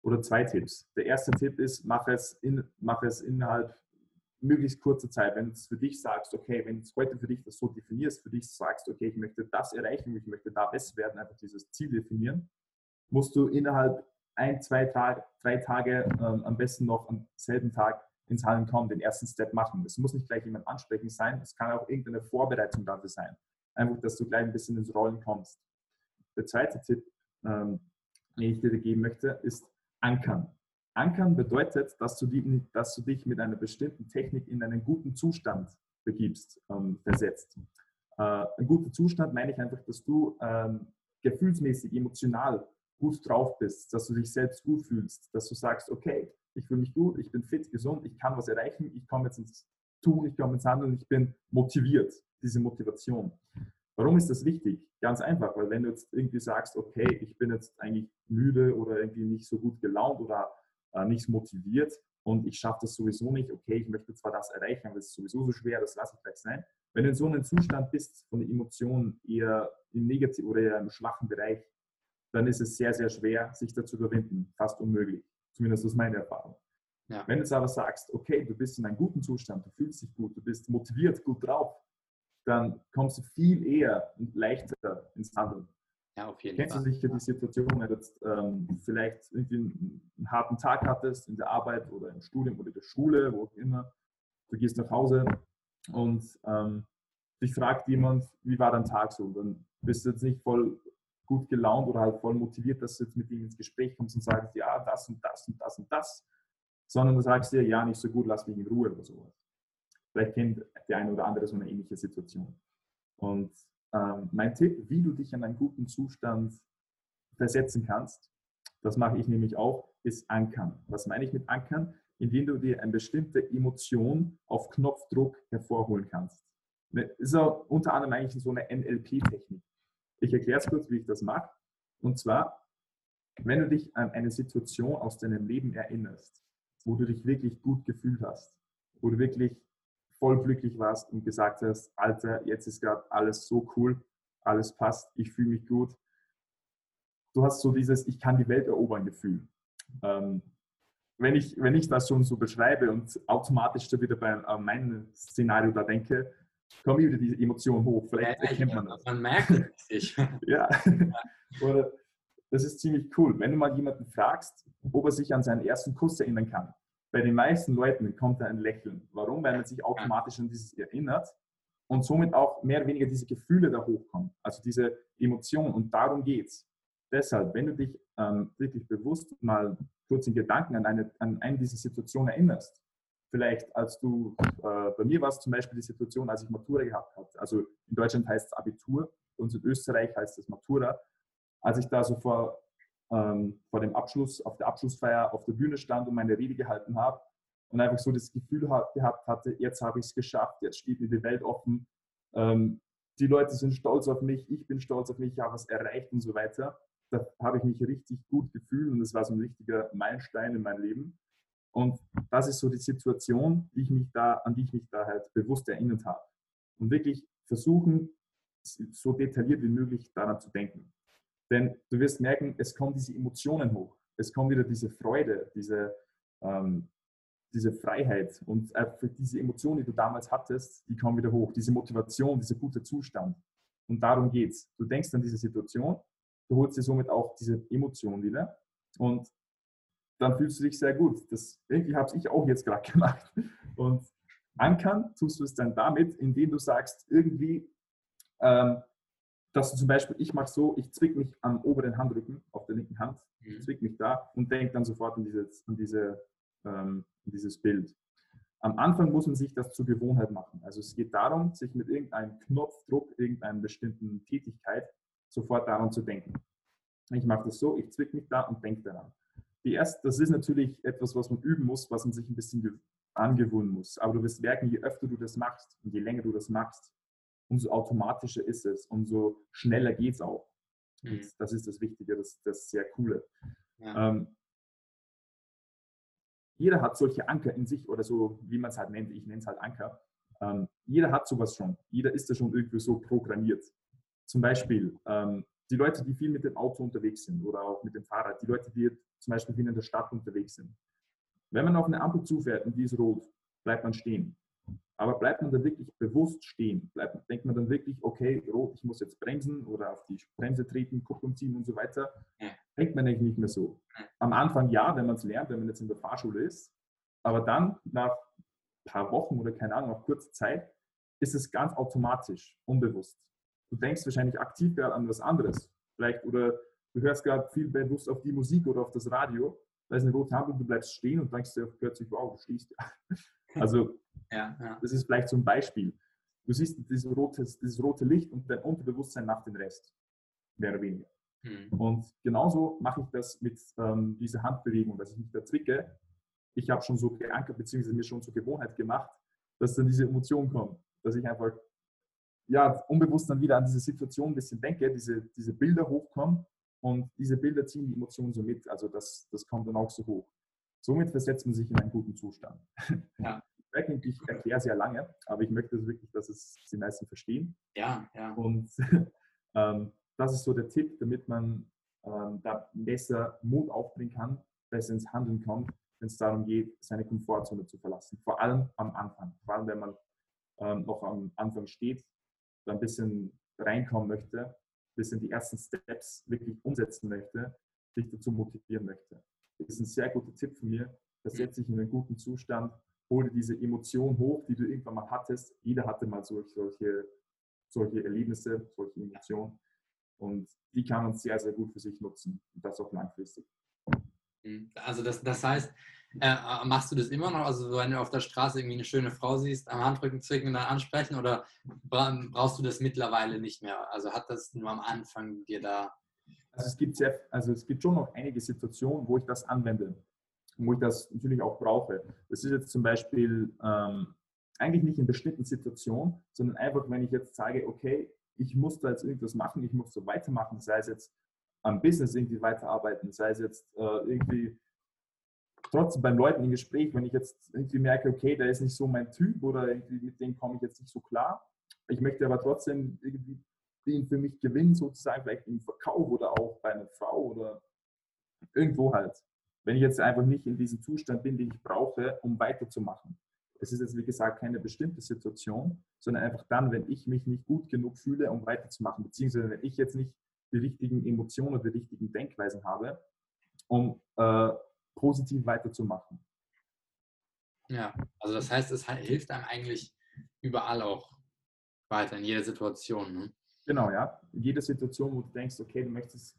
Oder zwei Tipps. Der erste Tipp ist, mach es, in, mach es innerhalb möglichst kurzer Zeit, wenn du es für dich sagst, okay, wenn du heute für dich das so definierst, für dich sagst, okay, ich möchte das erreichen, ich möchte da besser werden, einfach dieses Ziel definieren, musst du innerhalb ein, zwei Tage, drei Tage ähm, am besten noch am selben Tag ins Handeln kommen, den ersten Step machen. Es muss nicht gleich jemand ansprechen sein, es kann auch irgendeine Vorbereitung dafür sein. Einfach, dass du gleich ein bisschen ins Rollen kommst. Der zweite Tipp, ähm, den ich dir geben möchte, ist Ankern. Ankern bedeutet, dass du, die, dass du dich mit einer bestimmten Technik in einen guten Zustand begibst, ähm, versetzt. Äh, ein guter Zustand meine ich einfach, dass du ähm, gefühlsmäßig, emotional gut drauf bist, dass du dich selbst gut fühlst, dass du sagst, okay, ich fühle mich gut, ich bin fit, gesund, ich kann was erreichen, ich komme jetzt ins Tun, ich komme ins Handeln, ich bin motiviert, diese Motivation. Warum ist das wichtig? Ganz einfach, weil wenn du jetzt irgendwie sagst, okay, ich bin jetzt eigentlich müde oder irgendwie nicht so gut gelaunt oder äh, nicht motiviert und ich schaffe das sowieso nicht, okay, ich möchte zwar das erreichen, aber es ist sowieso so schwer, das lasse ich gleich sein. Wenn du in so einem Zustand bist, von den Emotionen eher im negativen oder eher im schwachen Bereich, dann ist es sehr, sehr schwer, sich dazu überwinden. Fast unmöglich. Zumindest aus meiner Erfahrung. Ja. Wenn du jetzt aber sagst, okay, du bist in einem guten Zustand, du fühlst dich gut, du bist motiviert, gut drauf, dann kommst du viel eher und leichter ins Handeln. Ja, auf jeden Kennst Fall. Du sicher die Situation, wenn du jetzt ähm, vielleicht irgendwie einen, einen, harten Tag hattest in der Arbeit oder im Studium oder in der Schule, wo auch immer, du gehst nach Hause und ähm, dich fragt jemand, wie war dein Tag so? Dann bist du jetzt nicht voll gut gelaunt oder halt voll motiviert, dass du jetzt mit ihm ins Gespräch kommst und sagst, ja, das und das und das und das, sondern du sagst dir, ja, nicht so gut, lass mich in Ruhe oder sowas. Vielleicht kennt der eine oder andere so eine ähnliche Situation. Und ähm, mein Tipp, wie du dich in einen guten Zustand versetzen kannst, das mache ich nämlich auch, ist Ankern. Was meine ich mit Ankern? Indem du dir eine bestimmte Emotion auf Knopfdruck hervorholen kannst. Das ne, ist auch unter anderem eigentlich so eine NLP-Technik. Ich erkläre es kurz, wie ich das mache. Und zwar, wenn du dich an eine Situation aus deinem Leben erinnerst, wo du dich wirklich gut gefühlt hast, wo du wirklich voll glücklich warst und gesagt hast, Alter, jetzt ist gerade alles so cool, alles passt, ich fühle mich gut. Du hast so dieses Ich kann die Welt erobern Gefühl. Ähm, wenn, ich, wenn ich das schon so beschreibe und automatisch da wieder bei äh, meinem Szenario da denke, kommen wieder diese Emotionen hoch. Vielleicht ja, erkennt man das. Man merkt es nicht. ja. Oder das ist ziemlich cool. Wenn du mal jemanden fragst, ob er sich an seinen ersten Kuss erinnern kann, bei den meisten Leuten kommt da ein Lächeln. Warum? Weil man sich automatisch an dieses erinnert und somit auch mehr oder weniger diese Gefühle da hochkommen, also diese Emotionen. Und darum geht es. Deshalb, wenn du dich ähm, wirklich bewusst mal kurz in Gedanken an eine, an eine dieser Situationen erinnerst, vielleicht als du, äh, bei mir war es zum Beispiel die Situation, als ich Matura gehabt habe. Also in Deutschland heißt es Abitur, und in Österreich heißt es Matura. Als ich da so vor ähm, vor dem Abschluss, auf der Abschlussfeier auf der Bühne stand und meine Rede gehalten habe und einfach so das Gefühl gehabt hatte, jetzt habe ich es geschafft, jetzt steht mir die Welt offen, ähm, die Leute sind stolz auf mich, ich bin stolz auf mich, ich habe was erreicht und so weiter. Da habe ich mich richtig gut gefühlt und es war so ein richtiger Meilenstein in meinem Leben. Und das ist so die Situation, die ich mich da, an die ich mich da halt bewusst erinnert habe. Und wirklich versuchen, so detailliert wie möglich daran zu denken. Denn du wirst merken, es kommen diese Emotionen hoch. Es kommt wieder diese Freude, diese, ähm, diese Freiheit und diese Emotionen, die du damals hattest, die kommen wieder hoch. Diese Motivation, dieser gute Zustand. Und darum geht es. Du denkst an diese Situation, du holst dir somit auch diese Emotion wieder und dann fühlst du dich sehr gut. Das irgendwie habe ich auch jetzt gerade gemacht. Und ankern tust du es dann damit, indem du sagst, irgendwie, ähm, dass du zum Beispiel, ich mache so, ich zwick mich am oberen Handrücken auf der linken Hand, mhm. zwick mich da und denke dann sofort an, dieses, an, diese, ähm, dieses Bild. Am Anfang muss man sich das zur Gewohnheit machen. Also es geht darum, sich mit irgendeinem Knopfdruck, irgendeiner bestimmten Tätigkeit sofort daran zu denken. Ich mache das so, ich zwick mich da und denke daran. Die erste, das ist natürlich etwas, was man üben muss, was man sich ein bisschen angewöhnen muss. Aber du wirst merken, je öfter du das machst und je länger du das machst, umso automatischer ist es, umso schneller geht es auch. Mhm. Das ist das Wichtige, das, das sehr Coole. Ja. Ähm, jeder hat solche Anker in sich oder so, wie man es halt nennt. Ich nenne es halt Anker. Ähm, jeder hat sowas schon. Jeder ist da schon irgendwie so programmiert. Zum Beispiel ähm, die Leute, die viel mit dem Auto unterwegs sind oder auch mit dem Fahrrad, die Leute, die zum Beispiel viel in der Stadt unterwegs sind. Wenn man auf eine Ampel zufährt und die ist rot, bleibt man stehen. Aber bleibt man dann wirklich bewusst stehen? Bleibt, denkt man dann wirklich, okay, rot, ich muss jetzt bremsen oder auf die Bremse treten, Kupplung ziehen und so weiter? Denkt man eigentlich nicht mehr so. Am Anfang ja, wenn man es lernt, wenn man jetzt in der Fahrschule ist. Aber dann, nach ein paar Wochen oder keine Ahnung, nach kurzer Zeit, ist es ganz automatisch, unbewusst. Du denkst wahrscheinlich aktiv gerade an was anderes. Vielleicht oder du hörst gerade viel bewusst auf die Musik oder auf das Radio. Da ist eine rote Ampel, du bleibst stehen und denkst dir plötzlich, wow, du stehst ja. Also ja, ja. das ist vielleicht so ein Beispiel. Du siehst dieses rote, dieses rote Licht und dein Unterbewusstsein macht den Rest, mehr oder weniger. Mhm. Und genauso mache ich das mit ähm, dieser Handbewegung, dass ich mich da zwicke. Ich habe schon so geankert, beziehungsweise mir schon zur Gewohnheit gemacht, dass dann diese Emotion kommt, dass ich einfach ja, unbewusst dann wieder an diese Situation ein bisschen denke, diese, diese Bilder hochkommen und diese Bilder ziehen die Emotionen so mit. Also das, das kommt dann auch so hoch. Somit versetzt man sich in einen guten Zustand. Ja. Ich erkläre sehr lange, aber ich möchte wirklich, dass es die meisten verstehen. Ja, ja. Und ähm, das ist so der Tipp, damit man ähm, da besser Mut aufbringen kann, besser ins Handeln kommt, wenn es darum geht, seine Komfortzone zu verlassen. Vor allem am Anfang. Vor allem, wenn man ähm, noch am Anfang steht, da ein bisschen reinkommen möchte, ein bisschen die ersten Steps wirklich umsetzen möchte, sich dazu motivieren möchte. Das ist ein sehr guter Tipp von mir. Versetz dich in einen guten Zustand, hole diese Emotion hoch, die du irgendwann mal hattest. Jeder hatte mal solche, solche, solche Erlebnisse, solche Emotionen. Und die kann man sehr, sehr gut für sich nutzen. Und das auch langfristig. Mhm. Also das, das heißt, äh, machst du das immer noch? Also wenn du auf der Straße irgendwie eine schöne Frau siehst, am Handrücken zwicken und dann ansprechen oder brauchst du das mittlerweile nicht mehr? Also hat das nur am Anfang dir da... Also es gibt, sehr, also es gibt schon noch einige Situationen, wo ich das anwende, wo ich das natürlich auch brauche. Das ist jetzt zum Beispiel ähm, eigentlich nicht in bestimmten Situationen, sondern einfach, wenn ich jetzt sage, okay, ich muss da jetzt irgendwas machen, ich muss so weitermachen, sei es jetzt am Business irgendwie weiterarbeiten, sei es jetzt äh, irgendwie trotzdem beim Leuten im Gespräch, wenn ich jetzt irgendwie merke, okay, der ist nicht so mein Typ oder irgendwie mit dem komme ich jetzt nicht so klar. Ich möchte aber trotzdem irgendwie den für mich gewinnen, sozusagen, vielleicht im Verkauf oder auch bei einer Frau oder irgendwo halt. Wenn ich jetzt einfach nicht in diesem Zustand bin, den ich brauche, um weiterzumachen. Es ist jetzt, wie gesagt, keine bestimmte Situation, sondern einfach dann, wenn ich mich nicht gut genug fühle, um weiterzumachen, beziehungsweise wenn ich jetzt nicht die richtigen Emotionen, die richtigen Denkweisen habe, um äh, positiv weiterzumachen. Ja, also das heißt, es hilft einem eigentlich überall auch weiter, in jeder Situation. Ne? Genau, ja. In jeder Situation, wo du denkst, okay, du möchtest,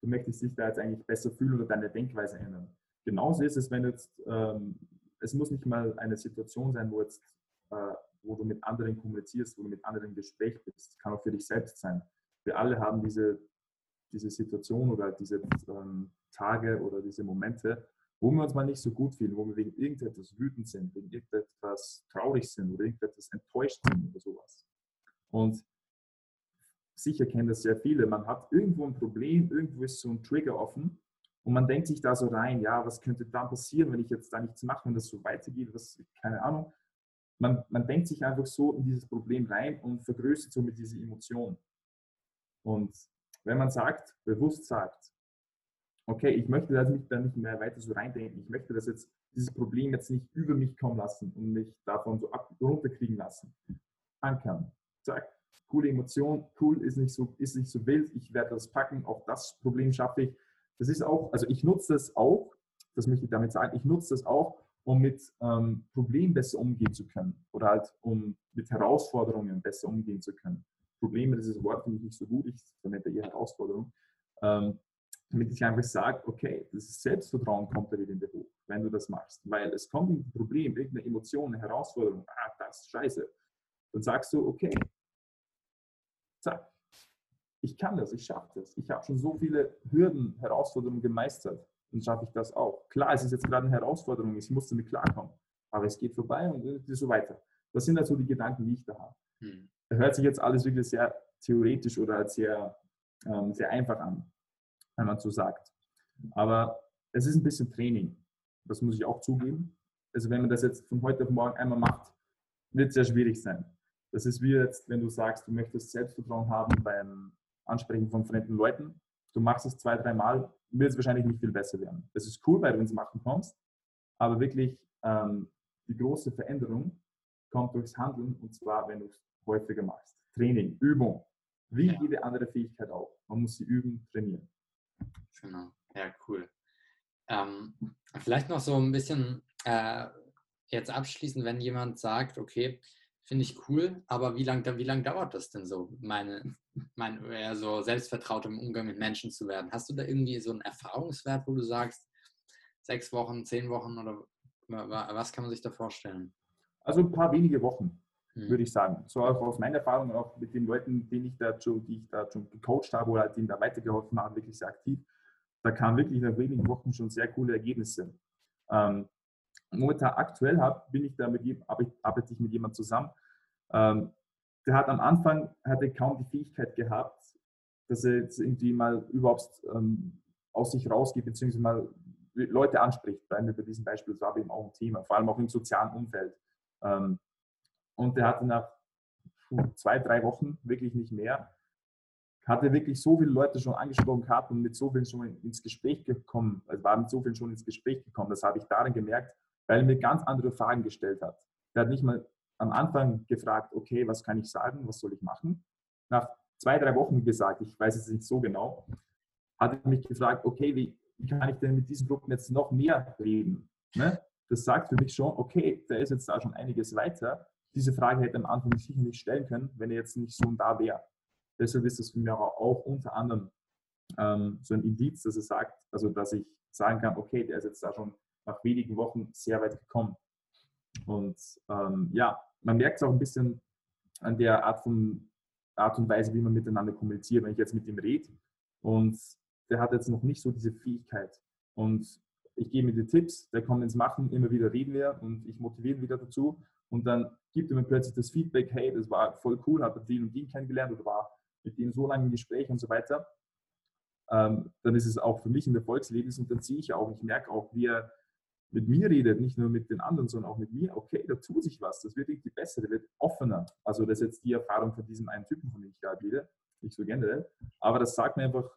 du möchtest dich da jetzt eigentlich besser fühlen oder deine Denkweise ändern. Genauso ist es, wenn jetzt, ähm, es muss nicht mal eine Situation sein, wo jetzt, äh, wo du mit anderen kommunizierst, wo du mit anderen im Gespräch bist. Kann auch für dich selbst sein. Wir alle haben diese, diese Situation oder diese ähm, Tage oder diese Momente, wo wir uns mal nicht so gut fühlen, wo wir wegen irgendetwas wütend sind, wegen irgendetwas traurig sind oder irgendetwas enttäuscht sind oder sowas. Und sicher kennen das sehr viele. Man hat irgendwo ein Problem, irgendwo ist so ein Trigger offen und man denkt sich da so rein, ja, was könnte dann passieren, wenn ich jetzt da nichts mache, wenn das so weitergeht, was, keine Ahnung. Man, man denkt sich einfach so in dieses Problem rein und vergrößert somit diese Emotion. Und wenn man sagt, bewusst sagt, okay, ich möchte das nicht, da nicht mehr weiter so reindenken, ich möchte das jetzt, dieses Problem jetzt nicht über mich kommen lassen und mich davon so ab, runterkriegen lassen. Ankern. Zack, coole Emotion, cool, ist nicht so, ist nicht so wild, ich werde das packen, auch das Problem schaffe ich. Das ist auch, also ich nutze das auch, das möchte ich damit sagen, ich nutze das auch, um mit ähm, Problemen besser umgehen zu können oder halt um mit Herausforderungen besser umgehen zu können. Probleme, das ist ein Wort, finde ich nicht so gut, ich verwende eher Herausforderung. Ähm, damit ich einfach sage, okay, das Selbstvertrauen kommt da wieder in dir hoch, wenn du das machst. Weil es kommt ein Problem, irgendeine Emotion, eine Herausforderung, ah, das ist scheiße. Dann sagst du, okay, zack, ich kann das, ich schaffe das. Ich habe schon so viele Hürden, Herausforderungen gemeistert. Dann schaffe ich das auch. Klar, es ist jetzt gerade eine Herausforderung, ich muss damit klarkommen. Aber es geht vorbei und so weiter. Das sind also die Gedanken, die ich da habe. Hm. Da hört sich jetzt alles wirklich sehr theoretisch oder sehr, ähm, sehr einfach an wenn man so sagt. Aber es ist ein bisschen Training. Das muss ich auch zugeben. Also wenn man das jetzt von heute auf morgen einmal macht, wird es sehr schwierig sein. Das ist wie jetzt, wenn du sagst, du möchtest Selbstvertrauen haben beim Ansprechen von fremden Leuten. Du machst es zwei, dreimal, wird es wahrscheinlich nicht viel besser werden. Das ist cool, weil du ins Machen kommst. Aber wirklich ähm, die große Veränderung kommt durchs Handeln und zwar, wenn du es häufiger machst. Training, Übung. Wie ja. jede andere Fähigkeit auch. Man muss sie üben, trainieren. Genau, ja, cool. Ähm, vielleicht noch so ein bisschen äh, jetzt abschließend, wenn jemand sagt, okay, finde ich cool, aber wie lange wie lang dauert das denn so, meine, mein, eher so selbstvertraut im Umgang mit Menschen zu werden? Hast du da irgendwie so einen Erfahrungswert, wo du sagst, sechs Wochen, zehn Wochen oder was kann man sich da vorstellen? Also ein paar wenige Wochen, hm. würde ich sagen. So auch aus meiner Erfahrung, auch mit den Leuten, denen ich da schon, die ich da schon gecoacht habe oder denen da weitergeholfen habe, wirklich sehr aktiv da kamen wirklich nach wenigen Wochen schon sehr coole Ergebnisse. Ähm, momentan aktuell hab, bin ich da mit arbeite ich mit jemandem zusammen. Ähm, der hat am Anfang hatte kaum die Fähigkeit gehabt, dass er jetzt irgendwie mal überhaupt ähm, aus sich rausgeht, beziehungsweise mal Leute anspricht. Bleiben wir bei diesem Beispiel, war eben auch ein Thema, vor allem auch im sozialen Umfeld. Ähm, und der hatte nach zwei, drei Wochen, wirklich nicht mehr, hatte wirklich so viele Leute schon angesprochen gehabt und mit so vielen schon ins Gespräch gekommen, also war mit so vielen schon ins Gespräch gekommen. Das habe ich darin gemerkt, weil er mir ganz andere Fragen gestellt hat. Er hat nicht mal am Anfang gefragt, okay, was kann ich sagen, was soll ich machen? Nach zwei, drei Wochen gesagt, ich weiß es nicht so genau, hat er mich gefragt, okay, wie, wie kann ich denn mit diesen Gruppen jetzt noch mehr reden? Ne? Das sagt für mich schon, okay, der ist jetzt da schon einiges weiter. Diese Frage hätte er am Anfang sicher nicht stellen können, wenn er jetzt nicht so da wäre. Deshalb ist das für mich auch, auch unter anderem ähm, so ein Indiz, dass er sagt, also dass ich sagen kann, okay, der ist jetzt da schon nach wenigen Wochen sehr weit gekommen. Und ähm, ja, man merkt es auch ein bisschen an der Art, von, Art und Weise, wie man miteinander kommuniziert. Wenn ich jetzt mit ihm rede und der hat jetzt noch nicht so diese Fähigkeit und ich gebe ihm die Tipps, der kommt ins Machen, immer wieder reden wir und ich motiviere ihn wieder dazu und dann gibt er mir plötzlich das Feedback, hey, das war voll cool, hat er den und den kennengelernt oder war mit dem so lange im Gespräch und so weiter. Ähm, dann ist es auch für mich ein Erfolgserlebnis und dann sehe ich auch, ich merke auch, wie er mit mir redet, nicht nur mit den anderen, sondern auch mit mir, okay, da tut sich was, das wird irgendwie besser, der wird offener. Also das ist jetzt die Erfahrung von diesem einen Typen, von dem ich gerade rede, nicht so generell, aber das sagt mir einfach,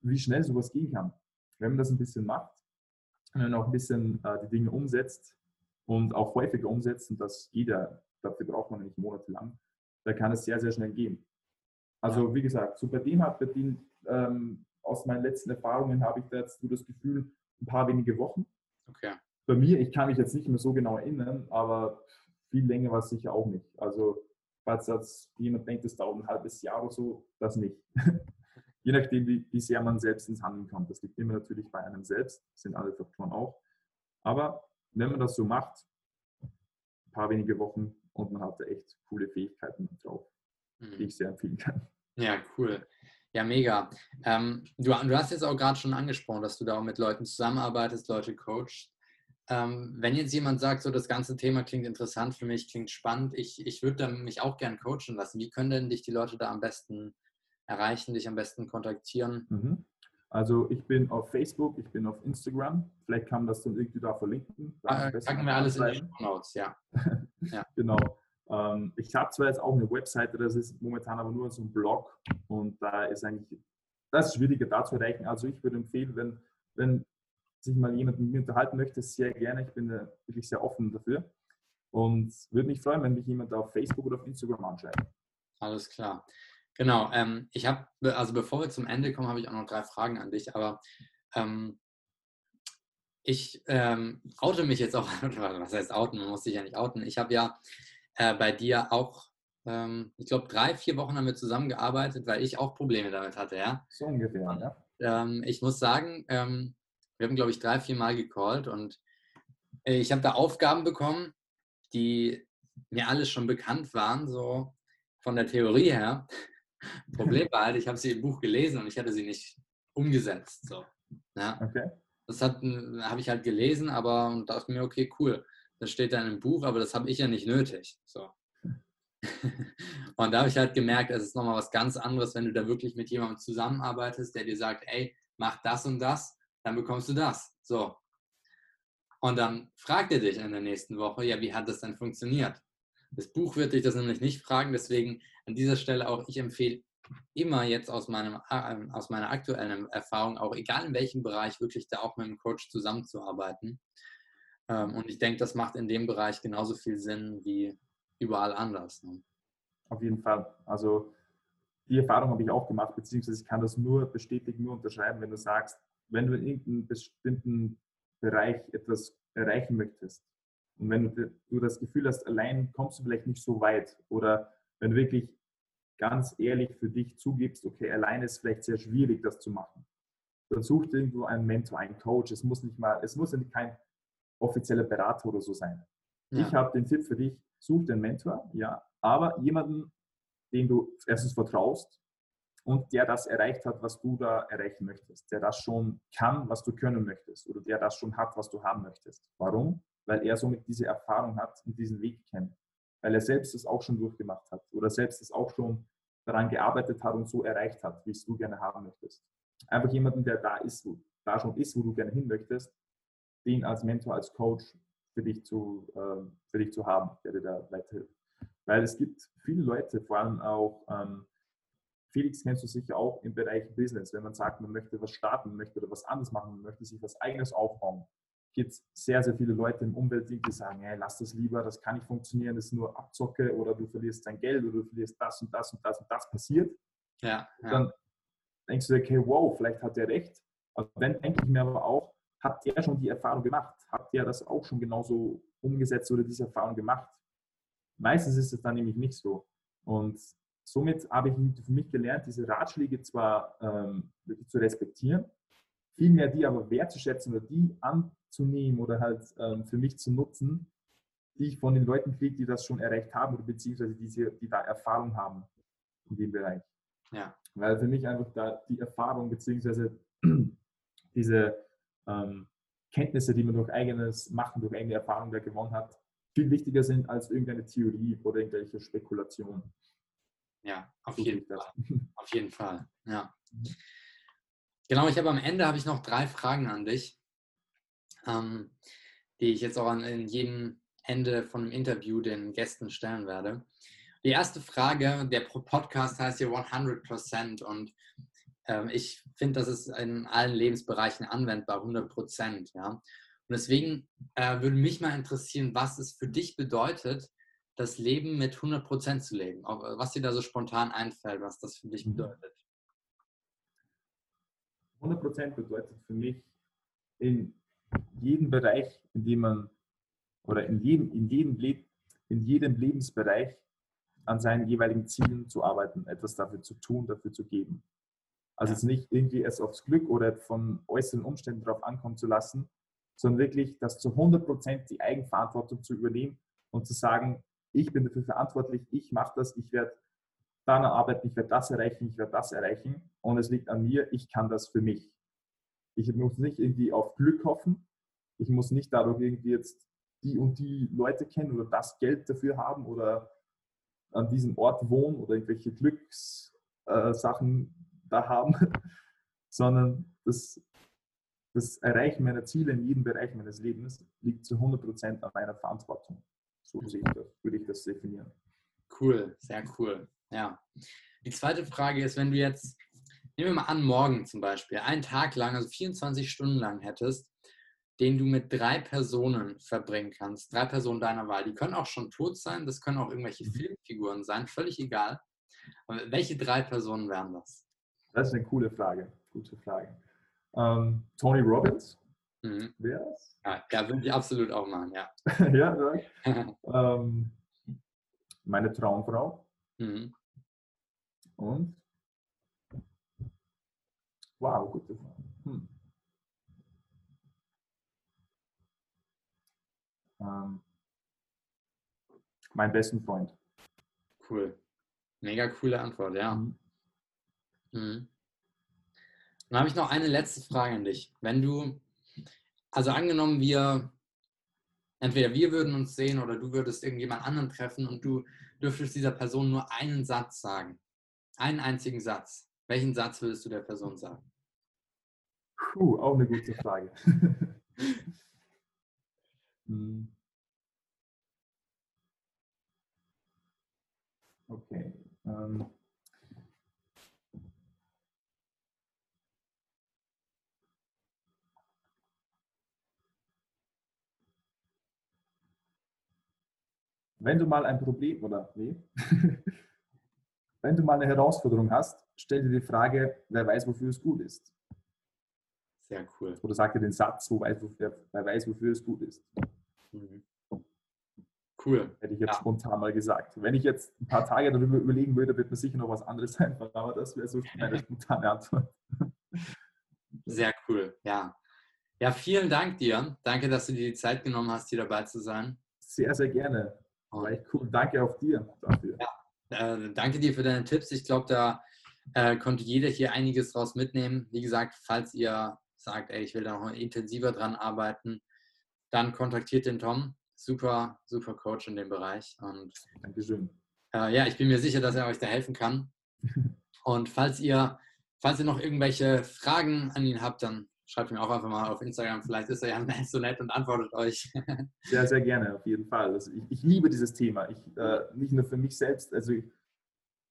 wie schnell sowas gehen kann. Wenn man das ein bisschen macht, wenn man auch ein bisschen äh, die Dinge umsetzt und auch häufiger umsetzt, und das jeder, dafür braucht man nicht monatelang, da kann es sehr, sehr schnell gehen. Also wie gesagt, so bei dem hat, bei dem, ähm, aus meinen letzten Erfahrungen habe ich da jetzt nur das Gefühl, ein paar wenige Wochen, Okay. Bei mir, ich kann mich jetzt nicht mehr so genau erinnern, aber viel länger war es sicher auch nicht. Also, falls jetzt jemand denkt, es dauert ein halbes Jahr oder so, das nicht. Je nachdem, wie, wie sehr man selbst ins Handeln kommt. Das liegt immer natürlich bei einem selbst, sind alle Faktoren auch. Aber wenn man das so macht, ein paar wenige Wochen und man hat da echt coole Fähigkeiten drauf, mhm. die ich sehr empfehlen kann. Ja, cool. Ja, mega. Ähm, du, du, hast jetzt auch gerade schon angesprochen, dass du da auch mit Leuten zusammenarbeitest, Leute coachst. Ähm, wenn jetzt jemand sagt, so das ganze Thema klingt interessant für mich, klingt spannend, ich, ich würde mich auch gern coachen lassen. Wie können denn dich die Leute da am besten erreichen, dich am besten kontaktieren? Mhm. Also ich bin auf Facebook, ich bin auf Instagram. Vielleicht kann man das dann irgendwie da verlinken. Da ah, packen wir alles in die Show Notes, ja. ja. genau. Ähm, ich habe zwar jetzt auch eine Webseite, das ist momentan aber nur so ein Blog und da ist eigentlich, das ist schwieriger da zu erreichen. Also ich würde empfehlen, wenn, wenn sich mal jemand mit mir unterhalten möchte, sehr gerne. Ich bin wirklich sehr offen dafür und würde mich freuen, wenn mich jemand auf Facebook oder auf Instagram anschreibt. Alles klar. Genau. Ähm, ich habe, also bevor wir zum Ende kommen, habe ich auch noch drei Fragen an dich, aber ähm, ich ähm, oute mich jetzt auch, was heißt outen, man muss sich ja nicht outen. Ich habe ja äh, bei dir auch, ähm, ich glaube, drei, vier Wochen haben wir zusammengearbeitet, weil ich auch Probleme damit hatte, ja. So ungefähr, ja. Ähm, ich muss sagen, ähm, wir haben, glaube ich, drei, vier Mal gecallt und äh, ich habe da Aufgaben bekommen, die mir alles schon bekannt waren, so von der Theorie her. Problem war halt, ich habe sie im Buch gelesen und ich hatte sie nicht umgesetzt. So. Ja. Okay. Das habe ich halt gelesen, aber und dachte mir, okay, cool das steht dann im Buch, aber das habe ich ja nicht nötig. So. und da habe ich halt gemerkt, es ist nochmal was ganz anderes, wenn du da wirklich mit jemandem zusammenarbeitest, der dir sagt, ey, mach das und das, dann bekommst du das. So. Und dann fragt er dich in der nächsten Woche, ja, wie hat das denn funktioniert? Das Buch wird dich das nämlich nicht fragen, deswegen an dieser Stelle auch, ich empfehle immer jetzt aus, meinem, äh, aus meiner aktuellen Erfahrung, auch egal in welchem Bereich, wirklich da auch mit einem Coach zusammenzuarbeiten. Ähm, und ich denke, das macht in dem Bereich genauso viel Sinn wie überall anders. Ne? Auf jeden Fall. Also die Erfahrung habe ich auch gemacht, beziehungsweise ich kann das nur bestätigen, nur unterschreiben, wenn du sagst, wenn du in irgendeinem bestimmten Bereich etwas erreichen möchtest und wenn du, das Gefühl hast, allein kommst du vielleicht nicht so weit oder wenn du wirklich ganz ehrlich für dich zugibst, okay, allein ist vielleicht sehr schwierig, das zu machen, dann such dir irgendwo einen Mentor, einen Coach. Es muss nicht mal, es muss kein offizieller Berater oder so sein. Ja. Ich habe den Tipp für dich, such den Mentor, ja, aber jemanden, den du erstens vertraust und der das erreicht hat, was du da erreichen möchtest, der das schon kann, was du können möchtest oder der das schon hat, was du haben möchtest. Warum? Weil er somit diese Erfahrung hat und diesen Weg kennt. Weil er selbst es auch schon durchgemacht hat oder selbst es auch schon daran gearbeitet hat und so erreicht hat, wie es du gerne haben möchtest. Einfach jemanden, der da ist, wo, da schon ist, wo du gerne hin möchtest den als Mentor, als Coach für dich zu, äh, für dich zu haben, der dir da weiterhilft. Weil es gibt viele Leute, vor allem auch ähm, Felix kennst du sicher auch im Bereich Business. Wenn man sagt, man möchte was starten, möchte oder was anderes machen, man möchte sich was eigenes aufbauen, gibt es sehr, sehr viele Leute im Umwelt, die sagen, hey, lass das lieber, das kann nicht funktionieren, das ist nur Abzocke oder du verlierst dein Geld oder du verlierst das und das und das und das passiert. Ja, ja. Dann denkst du dir, okay, wow, vielleicht hat er recht. Aber dann denke ich mir aber auch, hat er schon die Erfahrung gemacht? Hat er das auch schon genauso umgesetzt oder diese Erfahrung gemacht? Meistens ist es dann nämlich nicht so. Und somit habe ich für mich gelernt, diese Ratschläge zwar ähm, zu respektieren, vielmehr die aber wertzuschätzen oder die anzunehmen oder halt ähm, für mich zu nutzen, die ich von den Leuten kriege, die das schon erreicht haben oder beziehungsweise die, die da Erfahrung haben in dem Bereich. Ja. Weil für mich einfach da die Erfahrung beziehungsweise diese ähm, Kenntnisse, die man durch eigenes Machen, durch eigene Erfahrung da gewonnen hat, viel wichtiger sind als irgendeine Theorie oder irgendwelche Spekulationen. Ja, auf jeden Fall. Auf jeden Fall. Ja. Genau, ich habe am Ende habe ich noch drei Fragen an dich, ähm, die ich jetzt auch an in jedem Ende von einem Interview den Gästen stellen werde. Die erste Frage, der Podcast heißt ja 100% und ich finde, das ist in allen Lebensbereichen anwendbar, 100%. Ja? Und deswegen äh, würde mich mal interessieren, was es für dich bedeutet, das Leben mit 100% zu leben. Was dir da so spontan einfällt, was das für dich mhm. bedeutet. 100% bedeutet für mich in jedem Bereich, in dem man oder in jedem, in jedem, Leb, in jedem Lebensbereich an seinen jeweiligen Zielen zu arbeiten, etwas dafür zu tun, dafür zu geben. Also ja. es nicht irgendwie es aufs Glück oder von äußeren Umständen darauf ankommen zu lassen, sondern wirklich das zu 100% die Eigenverantwortung zu übernehmen und zu sagen, ich bin dafür verantwortlich, ich mache das, ich werde daran arbeiten, ich werde das erreichen, ich werde das erreichen und es liegt an mir, ich kann das für mich. Ich muss nicht irgendwie auf Glück hoffen, ich muss nicht dadurch irgendwie jetzt die und die Leute kennen oder das Geld dafür haben oder an diesem Ort wohnen oder irgendwelche Glückssachen äh, da haben, sondern das, das Erreichen meiner Ziele in jedem Bereich meines Lebens liegt zu 100% an meiner Verantwortung. So sehe ich das, würde ich das definieren. Cool, sehr cool. Ja. Die zweite Frage ist, wenn du jetzt, nehmen wir mal an, morgen zum Beispiel, einen Tag lang, also 24 Stunden lang hättest, den du mit drei Personen verbringen kannst, drei Personen deiner Wahl. Die können auch schon tot sein, das können auch irgendwelche mhm. Filmfiguren sein, völlig egal. Aber welche drei Personen wären das? Das ist eine coole Frage. Gute Frage. Ähm, Tony Robbins. Mhm. Wer ist? Ja, ja würde ich absolut auch machen, ja. ja, ähm, meine Traumfrau. Mhm. Und? Wow, gute Frage. Hm. Ähm, mein besten Freund. Cool. Mega coole Antwort, ja. Mhm. Mhm. Dann habe ich noch eine letzte Frage an dich. Wenn du, also angenommen, wir, entweder wir würden uns sehen oder du würdest irgendjemand anderen treffen und du dürftest dieser Person nur einen Satz sagen. Einen einzigen Satz. Welchen Satz würdest du der Person sagen? Puh, auch eine gute Frage. hm. Okay. Ähm. Wenn du mal ein Problem oder nee, wenn du mal eine Herausforderung hast, stell dir die Frage, wer weiß, wofür es gut ist. Sehr cool. Oder sag dir den Satz, wo weiß, wofür, wer weiß, wofür es gut ist. Mhm. Cool. Hätte ich jetzt ja. spontan mal gesagt. Wenn ich jetzt ein paar Tage darüber überlegen würde, wird mir sicher noch was anderes einfallen, aber das wäre so meine spontane Antwort. Sehr cool, ja. Ja, vielen Dank dir. Danke, dass du dir die Zeit genommen hast, hier dabei zu sein. Sehr, sehr gerne. Echt cool. Danke auch dir dafür. Ja, äh, danke dir für deine Tipps. Ich glaube, da äh, konnte jeder hier einiges draus mitnehmen. Wie gesagt, falls ihr sagt, ey, ich will da noch intensiver dran arbeiten, dann kontaktiert den Tom super, super Coach in dem Bereich. Und Dankeschön. Äh, ja, ich bin mir sicher, dass er euch da helfen kann. Und falls ihr, falls ihr noch irgendwelche Fragen an ihn habt, dann schreibt mir auch einfach mal auf Instagram. Vielleicht ist er ja so nett und antwortet euch. sehr, sehr gerne, auf jeden Fall. Also ich, ich liebe dieses Thema. Ich, äh, nicht nur für mich selbst, also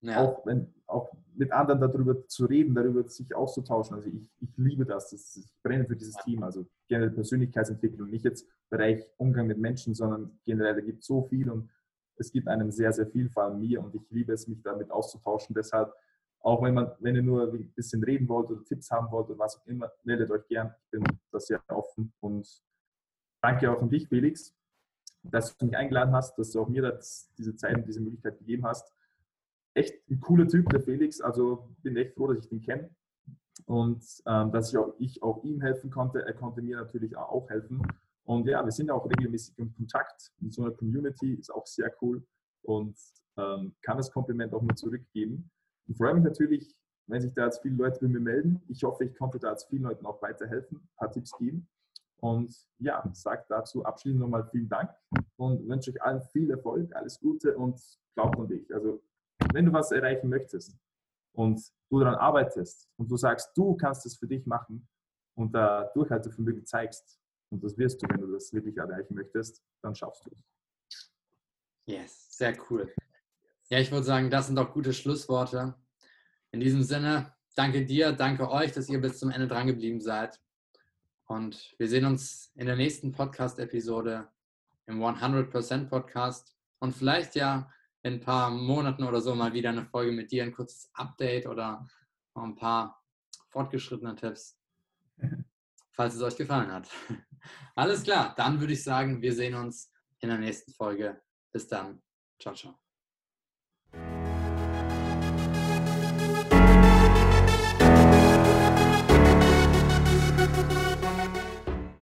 ja. auch, wenn, auch mit anderen darüber zu reden, darüber sich auszutauschen. Also ich, ich liebe das. das. Ich brenne für dieses Team. Also generell Persönlichkeitsentwicklung, nicht jetzt Bereich Umgang mit Menschen, sondern generell, da gibt es so viel und es gibt einen sehr, sehr viel, vor allem mir und ich liebe es, mich damit auszutauschen. Deshalb, auch wenn man, wenn ihr nur ein bisschen reden wollt oder Tipps haben wollt oder was auch immer, meldet euch gern. Ich bin da sehr offen und danke auch an dich, Felix, dass du mich eingeladen hast, dass du auch mir das, diese Zeit und diese Möglichkeit gegeben hast echt ein cooler Typ, der Felix. Also bin echt froh, dass ich den kenne und ähm, dass ich auch, ich auch ihm helfen konnte. Er konnte mir natürlich auch helfen. Und ja, wir sind auch regelmäßig im Kontakt in so einer Community, ist auch sehr cool und ähm, kann das Kompliment auch nur zurückgeben. Und freue mich natürlich, wenn sich da jetzt viele Leute bei mir melden. Ich hoffe, ich konnte da jetzt vielen Leuten auch weiterhelfen, ein paar Tipps geben. Und ja, sage dazu abschließend nochmal vielen Dank und wünsche euch allen viel Erfolg, alles Gute und glaubt an dich. Also wenn du was erreichen möchtest und du daran arbeitest und du sagst, du kannst es für dich machen und da Durchhaltevermögen zeigst, und das wirst du, wenn du das wirklich erreichen möchtest, dann schaffst du es. Yes, sehr cool. Ja, ich würde sagen, das sind doch gute Schlussworte. In diesem Sinne, danke dir, danke euch, dass ihr bis zum Ende dran geblieben seid. Und wir sehen uns in der nächsten Podcast-Episode im 100% Podcast und vielleicht ja in ein paar Monaten oder so mal wieder eine Folge mit dir, ein kurzes Update oder ein paar fortgeschrittene Tipps, falls es euch gefallen hat. Alles klar, dann würde ich sagen, wir sehen uns in der nächsten Folge. Bis dann. Ciao, ciao.